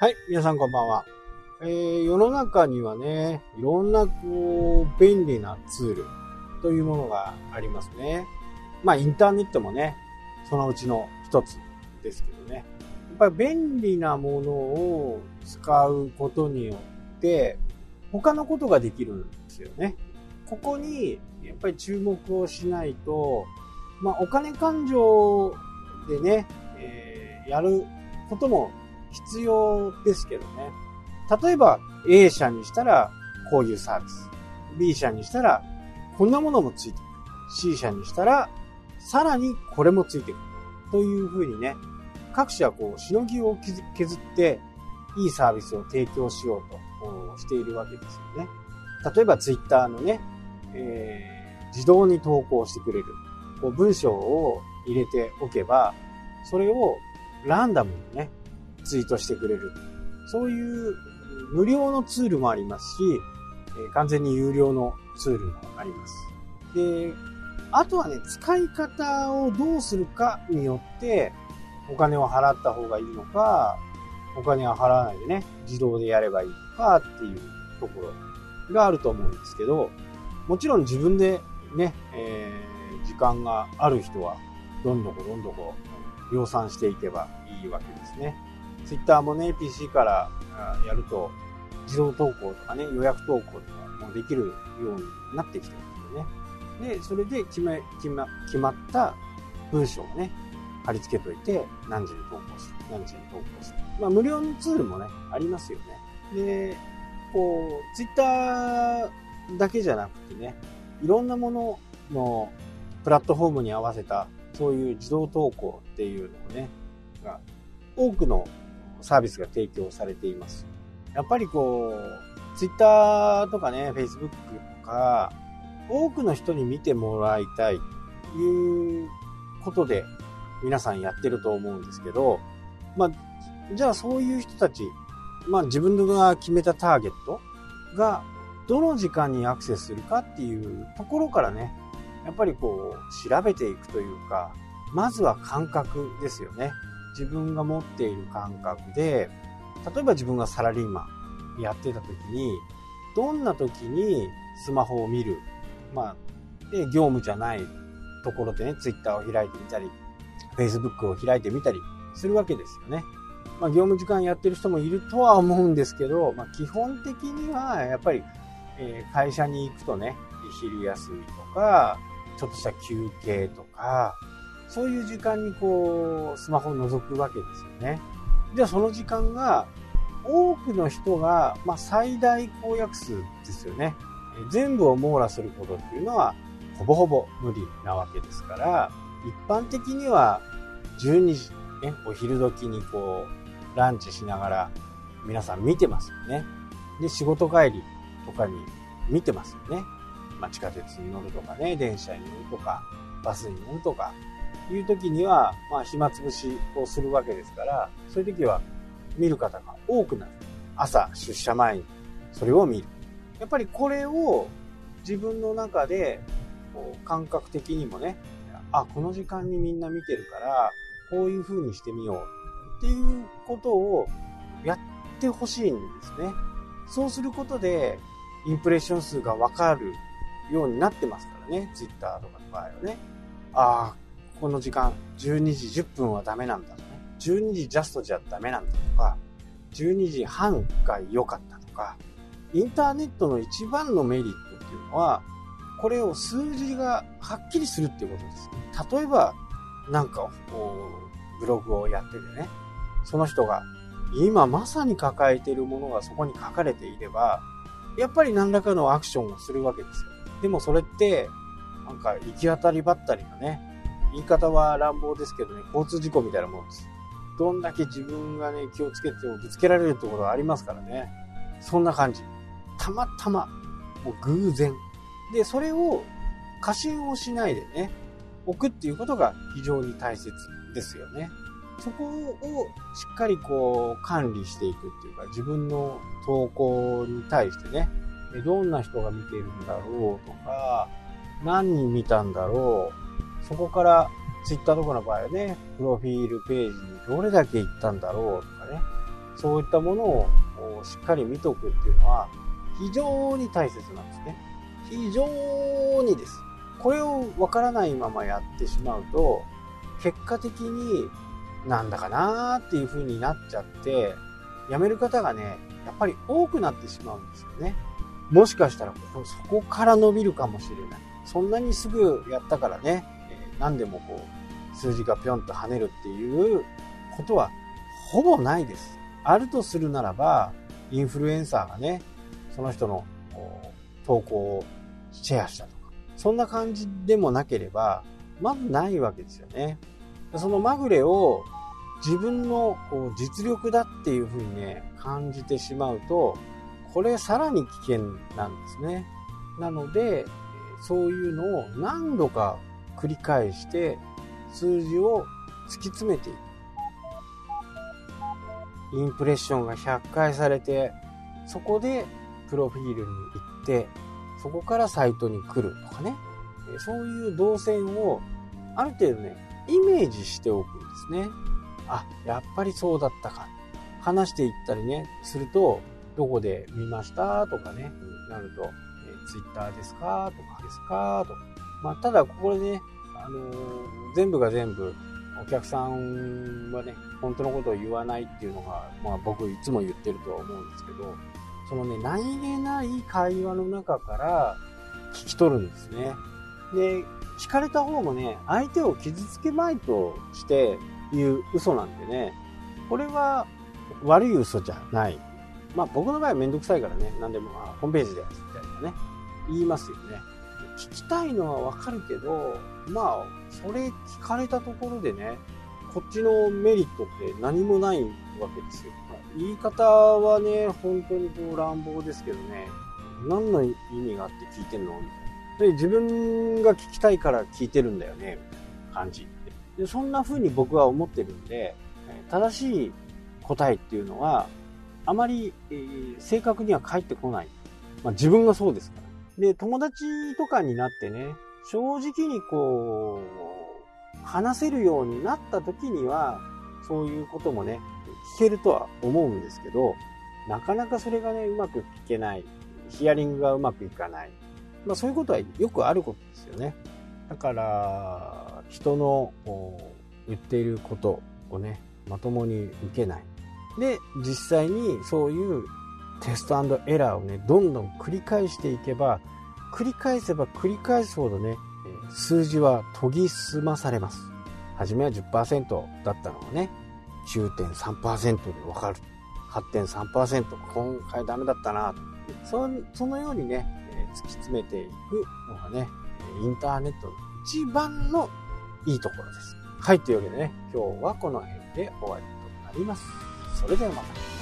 はい、皆さんこんばんは。えー、世の中にはね、いろんなこう、便利なツールというものがありますね。まあ、インターネットもね、そのうちの一つですけどね。やっぱり便利なものを使うことによって、他のことができるんですよね。ここに、やっぱり注目をしないと、まあ、お金勘定でね、えー、やることも必要ですけどね。例えば A 社にしたらこういうサービス。B 社にしたらこんなものもついてくる。C 社にしたらさらにこれもついてくる。というふうにね、各社こう、しのぎを削っていいサービスを提供しようとしているわけですよね。例えば Twitter のね、えー、自動に投稿してくれる。こう文章を入れておけば、それをランダムにね、ツイートしてくれる。そういう無料のツールもありますし、完全に有料のツールもあります。で、あとはね、使い方をどうするかによって、お金を払った方がいいのか、お金は払わないでね、自動でやればいいのかっていうところがあると思うんですけど、もちろん自分でね、えー、時間がある人は、どんどこどんどこ量産していけばいいわけですね。ツイッターもね、PC からやると、自動投稿とかね、予約投稿とかもできるようになってきてるんですよね。で、それで決め、決ま、決まった文章をね、貼り付けといて、何時に投稿する、何時に投稿する。まあ、無料のツールもね、ありますよね。で、こう、ツイッターだけじゃなくてね、いろんなもののプラットフォームに合わせた、そういう自動投稿っていうのをね、が多くのサービスが提供されています。やっぱりこう、ツイッターとかね、フェイスブックとか、多くの人に見てもらいたいということで皆さんやってると思うんですけど、まあ、じゃあそういう人たち、まあ自分が決めたターゲットがどの時間にアクセスするかっていうところからね、やっぱりこう調べていくというか、まずは感覚ですよね。自分が持っている感覚で、例えば自分がサラリーマンやってた時に、どんな時にスマホを見る、まあ、で、業務じゃないところでね、ツイッターを開いてみたり、フェイスブックを開いてみたりするわけですよね。まあ、業務時間やってる人もいるとは思うんですけど、まあ、基本的にはやっぱり、えー、会社に行くとね、昼休みとか、ちょっとした休憩とか、そういう時間にこう、スマホを覗くわけですよね。じゃあその時間が、多くの人が、まあ、最大公約数ですよね。全部を網羅することっていうのは、ほぼほぼ無理なわけですから、一般的には12時、ね、お昼時にこう、ランチしながら皆さん見てますよね。で、仕事帰りとかに見てますよね。まあ、地下鉄に乗るとかね、電車に乗るとか、バスに乗るとか、いう時には、まあ、暇つぶしをするわけですから、そういう時は見る方が多くなる。朝、出社前にそれを見る。やっぱりこれを自分の中で、こう感覚的にもね、あ、この時間にみんな見てるから、こういう風にしてみようっていうことをやってほしいんですね。そうすることで、インプレッション数がわかるようになってますからね。ツイッターとかの場合はね。ああ、この時間、12時10分はダメなんだとね。12時ジャストじゃダメなんだとか、12時半が良かったとか、インターネットの一番のメリットっていうのは、これを数字がはっきりするっていうことです。例えば、なんか、こう、ブログをやっててね、その人が今まさに抱えているものがそこに書かれていれば、やっぱり何らかのアクションをするわけですよ。でもそれって、なんか行き当たりばったりのね、言い方は乱暴ですけどね、交通事故みたいなもんです。どんだけ自分がね、気をつけてもぶつけられるところがありますからね。そんな感じ。たまたま、もう偶然。で、それを過信をしないでね、置くっていうことが非常に大切ですよね。そこをしっかりこう管理していくっていうか、自分の投稿に対してね、どんな人が見ているんだろうとか、何人見たんだろう、そこから Twitter とかの場合はね、プロフィールページにどれだけ行ったんだろうとかね、そういったものをしっかり見とくっていうのは非常に大切なんですね。非常にです。これをわからないままやってしまうと、結果的になんだかなーっていう風になっちゃって、辞める方がね、やっぱり多くなってしまうんですよね。もしかしたらここそこから伸びるかもしれない。そんなにすぐやったからね、何でもこう、数字がぴょんと跳ねるっていうことはほぼないです。あるとするならば、インフルエンサーがね、その人の投稿をシェアしたとか、そんな感じでもなければ、まずないわけですよね。そのまぐれを自分のこう実力だっていうふうにね、感じてしまうと、これさらに危険なんですね。なので、そういうのを何度か繰り返して数字を突き詰めていく。インプレッションが100回されて、そこでプロフィールに行って、そこからサイトに来るとかね。そういう動線をある程度ね、イメージしておくんですね。あ、やっぱりそうだったか。話していったりね、すると、どこで見ました？とかね、なると、えー、ツイッターですか？とかですか？とか。まあ、ただ、ここでね、あのー、全部が全部、お客さんはね、本当のことを言わないっていうのが、まあ僕いつも言ってるとは思うんですけど、そのね、何気ない会話の中から聞き取るんですね。で、聞かれた方もね、相手を傷つけまいとして言う嘘なんでね、これは悪い嘘じゃない。まあ僕の場合はめんどくさいからね、何でも、まあ、ホームページでみたいなね、言いますよね。聞きたいのはわかるけど、まあ、それ聞かれたところでね、こっちのメリットって何もないわけですよ。言い方はね、本当にこう乱暴ですけどね、何の意味があって聞いてんの？みたいな。で、自分が聞きたいから聞いてるんだよね、みたいな感じ。でそんな風に僕は思ってるんで、正しい答えっていうのは、あまり、えー、正確には返ってこない。まあ、自分がそうですから。で、友達とかになってね、正直にこう、話せるようになった時には、そういうこともね、聞けるとは思うんですけど、なかなかそれがね、うまく聞けない。ヒアリングがうまくいかない。まあ、そういうことはよくあることですよね。だから人の言っていることをねまともに受けない。で実際にそういうテストエラーをねどんどん繰り返していけば繰り返せば繰り返すほどね数字は研ぎ澄まされます。初めは10%だったのがね9.3%で分かる。8.3%今回ダメだったなそそのようにね突き詰めていくのがね、インターネットの一番のいいところです。はい、というわけでね、今日はこの辺で終わりとなります。それではまた。